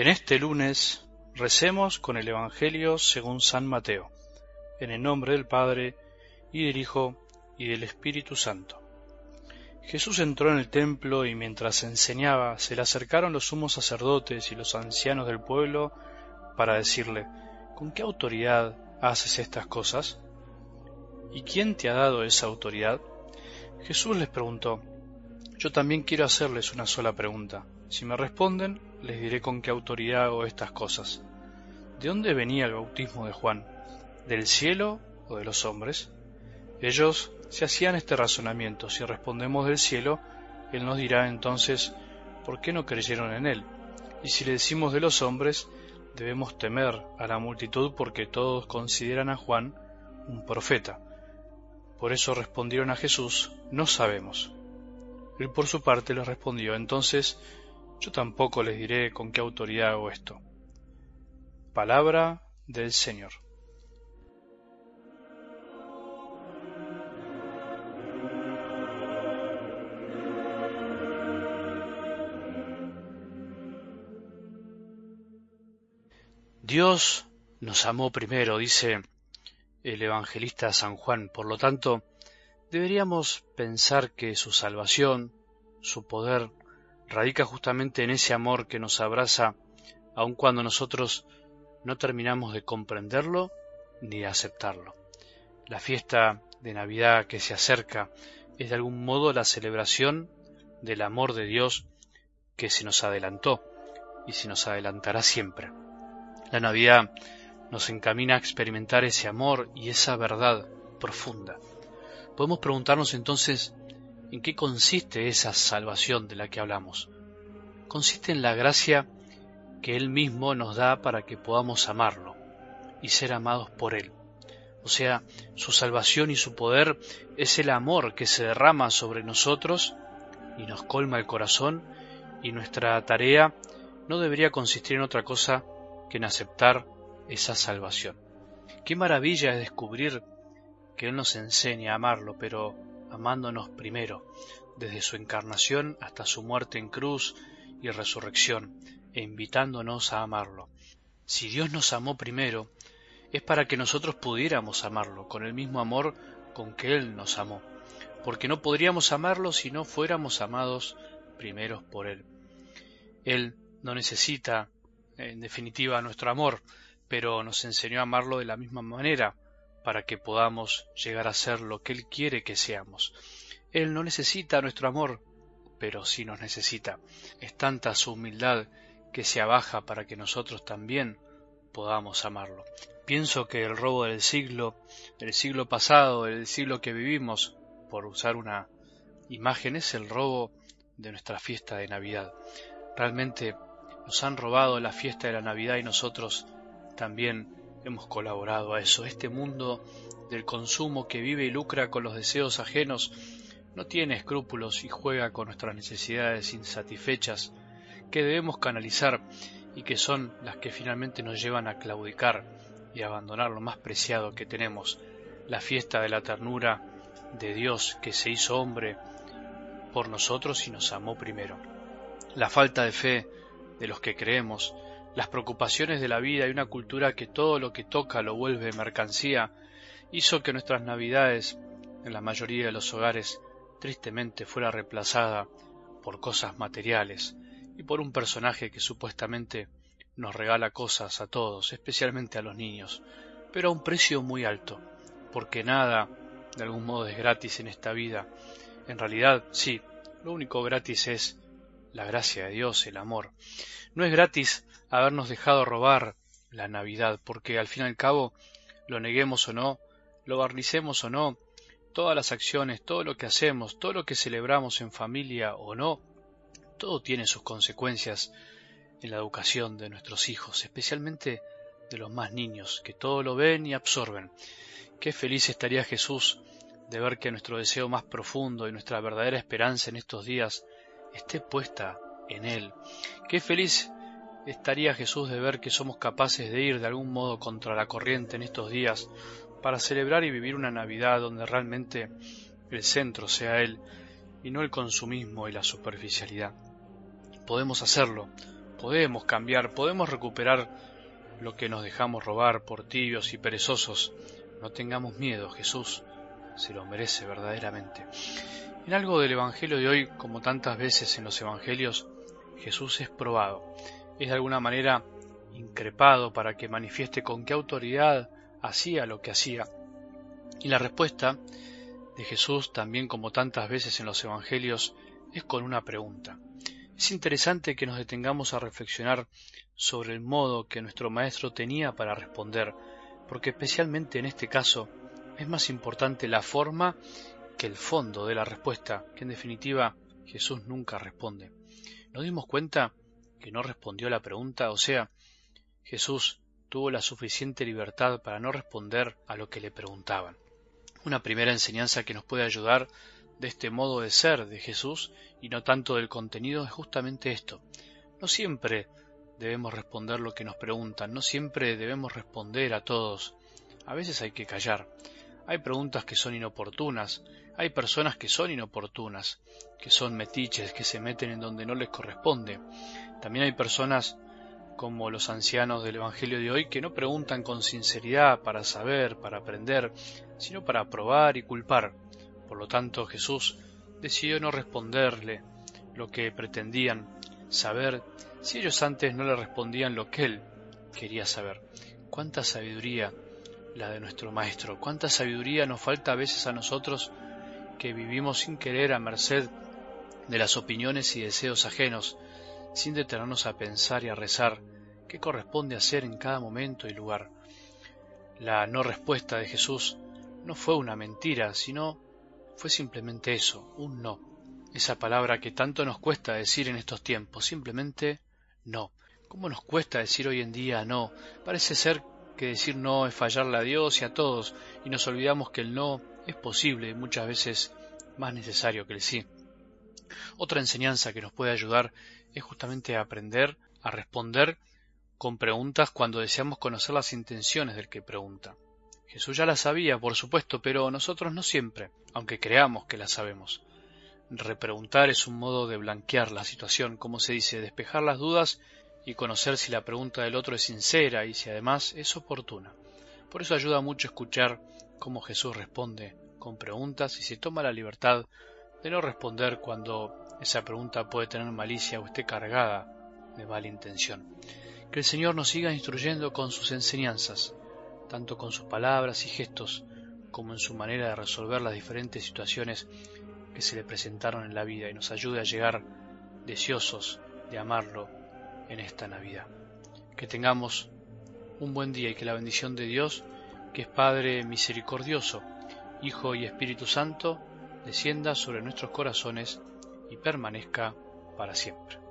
En este lunes recemos con el Evangelio según San Mateo, en el nombre del Padre, y del Hijo, y del Espíritu Santo. Jesús entró en el templo y mientras enseñaba se le acercaron los sumos sacerdotes y los ancianos del pueblo para decirle, ¿con qué autoridad haces estas cosas? ¿Y quién te ha dado esa autoridad? Jesús les preguntó, yo también quiero hacerles una sola pregunta. Si me responden, les diré con qué autoridad hago estas cosas. ¿De dónde venía el bautismo de Juan? ¿Del cielo o de los hombres? Ellos se hacían este razonamiento. Si respondemos del cielo, Él nos dirá entonces, ¿por qué no creyeron en Él? Y si le decimos de los hombres, debemos temer a la multitud porque todos consideran a Juan un profeta. Por eso respondieron a Jesús, no sabemos. Él por su parte les respondió, entonces yo tampoco les diré con qué autoridad hago esto. Palabra del Señor. Dios nos amó primero, dice el evangelista San Juan. Por lo tanto, deberíamos pensar que su salvación, su poder, radica justamente en ese amor que nos abraza aun cuando nosotros no terminamos de comprenderlo ni de aceptarlo. La fiesta de Navidad que se acerca es de algún modo la celebración del amor de Dios que se nos adelantó y se nos adelantará siempre. La Navidad nos encamina a experimentar ese amor y esa verdad profunda. Podemos preguntarnos entonces ¿En qué consiste esa salvación de la que hablamos? Consiste en la gracia que Él mismo nos da para que podamos amarlo y ser amados por Él. O sea, su salvación y su poder es el amor que se derrama sobre nosotros y nos colma el corazón y nuestra tarea no debería consistir en otra cosa que en aceptar esa salvación. Qué maravilla es descubrir que Él nos enseña a amarlo, pero amándonos primero, desde su encarnación hasta su muerte en cruz y resurrección, e invitándonos a amarlo. Si Dios nos amó primero, es para que nosotros pudiéramos amarlo con el mismo amor con que Él nos amó, porque no podríamos amarlo si no fuéramos amados primero por Él. Él no necesita, en definitiva, nuestro amor, pero nos enseñó a amarlo de la misma manera, para que podamos llegar a ser lo que Él quiere que seamos. Él no necesita nuestro amor, pero sí nos necesita. Es tanta su humildad que se abaja para que nosotros también podamos amarlo. Pienso que el robo del siglo, del siglo pasado, del siglo que vivimos, por usar una imagen, es el robo de nuestra fiesta de Navidad. Realmente nos han robado la fiesta de la Navidad y nosotros también hemos colaborado a eso. Este mundo del consumo que vive y lucra con los deseos ajenos no tiene escrúpulos y juega con nuestras necesidades insatisfechas que debemos canalizar y que son las que finalmente nos llevan a claudicar y abandonar lo más preciado que tenemos, la fiesta de la ternura de Dios que se hizo hombre por nosotros y nos amó primero. La falta de fe de los que creemos las preocupaciones de la vida y una cultura que todo lo que toca lo vuelve mercancía, hizo que nuestras navidades, en la mayoría de los hogares, tristemente fuera reemplazada por cosas materiales y por un personaje que supuestamente nos regala cosas a todos, especialmente a los niños, pero a un precio muy alto, porque nada de algún modo es gratis en esta vida. En realidad, sí, lo único gratis es la gracia de Dios, el amor. No es gratis habernos dejado robar la Navidad, porque al fin y al cabo, lo neguemos o no, lo barnicemos o no, todas las acciones, todo lo que hacemos, todo lo que celebramos en familia o no, todo tiene sus consecuencias en la educación de nuestros hijos, especialmente de los más niños, que todo lo ven y absorben. Qué feliz estaría Jesús de ver que nuestro deseo más profundo y nuestra verdadera esperanza en estos días esté puesta en Él. Qué feliz estaría Jesús de ver que somos capaces de ir de algún modo contra la corriente en estos días para celebrar y vivir una Navidad donde realmente el centro sea Él y no el consumismo y la superficialidad. Podemos hacerlo, podemos cambiar, podemos recuperar lo que nos dejamos robar por tibios y perezosos. No tengamos miedo, Jesús se lo merece verdaderamente. En algo del Evangelio de hoy, como tantas veces en los Evangelios, Jesús es probado, es de alguna manera increpado para que manifieste con qué autoridad hacía lo que hacía. Y la respuesta de Jesús, también como tantas veces en los Evangelios, es con una pregunta. Es interesante que nos detengamos a reflexionar sobre el modo que nuestro Maestro tenía para responder, porque especialmente en este caso es más importante la forma que el fondo de la respuesta, que en definitiva Jesús nunca responde. Nos dimos cuenta que no respondió a la pregunta, o sea, Jesús tuvo la suficiente libertad para no responder a lo que le preguntaban. Una primera enseñanza que nos puede ayudar de este modo de ser de Jesús y no tanto del contenido es justamente esto. No siempre debemos responder lo que nos preguntan, no siempre debemos responder a todos. A veces hay que callar. Hay preguntas que son inoportunas, hay personas que son inoportunas, que son metiches, que se meten en donde no les corresponde. También hay personas como los ancianos del Evangelio de hoy que no preguntan con sinceridad para saber, para aprender, sino para probar y culpar. Por lo tanto, Jesús decidió no responderle lo que pretendían saber si ellos antes no le respondían lo que él quería saber. Cuánta sabiduría la de nuestro Maestro, cuánta sabiduría nos falta a veces a nosotros que vivimos sin querer a merced de las opiniones y deseos ajenos, sin detenernos a pensar y a rezar qué corresponde hacer en cada momento y lugar. La no respuesta de Jesús no fue una mentira, sino fue simplemente eso, un no. Esa palabra que tanto nos cuesta decir en estos tiempos, simplemente no. ¿Cómo nos cuesta decir hoy en día no? Parece ser que decir no es fallarle a Dios y a todos, y nos olvidamos que el no es posible muchas veces más necesario que el sí. Otra enseñanza que nos puede ayudar es justamente aprender a responder con preguntas cuando deseamos conocer las intenciones del que pregunta. Jesús ya las sabía, por supuesto, pero nosotros no siempre, aunque creamos que las sabemos. Repreguntar es un modo de blanquear la situación, como se dice, despejar las dudas y conocer si la pregunta del otro es sincera y si además es oportuna. Por eso ayuda mucho escuchar cómo Jesús responde con preguntas y se toma la libertad de no responder cuando esa pregunta puede tener malicia o esté cargada de mala intención. Que el Señor nos siga instruyendo con sus enseñanzas, tanto con sus palabras y gestos, como en su manera de resolver las diferentes situaciones que se le presentaron en la vida y nos ayude a llegar deseosos de amarlo en esta Navidad. Que tengamos un buen día y que la bendición de Dios, que es Padre misericordioso, Hijo y Espíritu Santo, descienda sobre nuestros corazones y permanezca para siempre.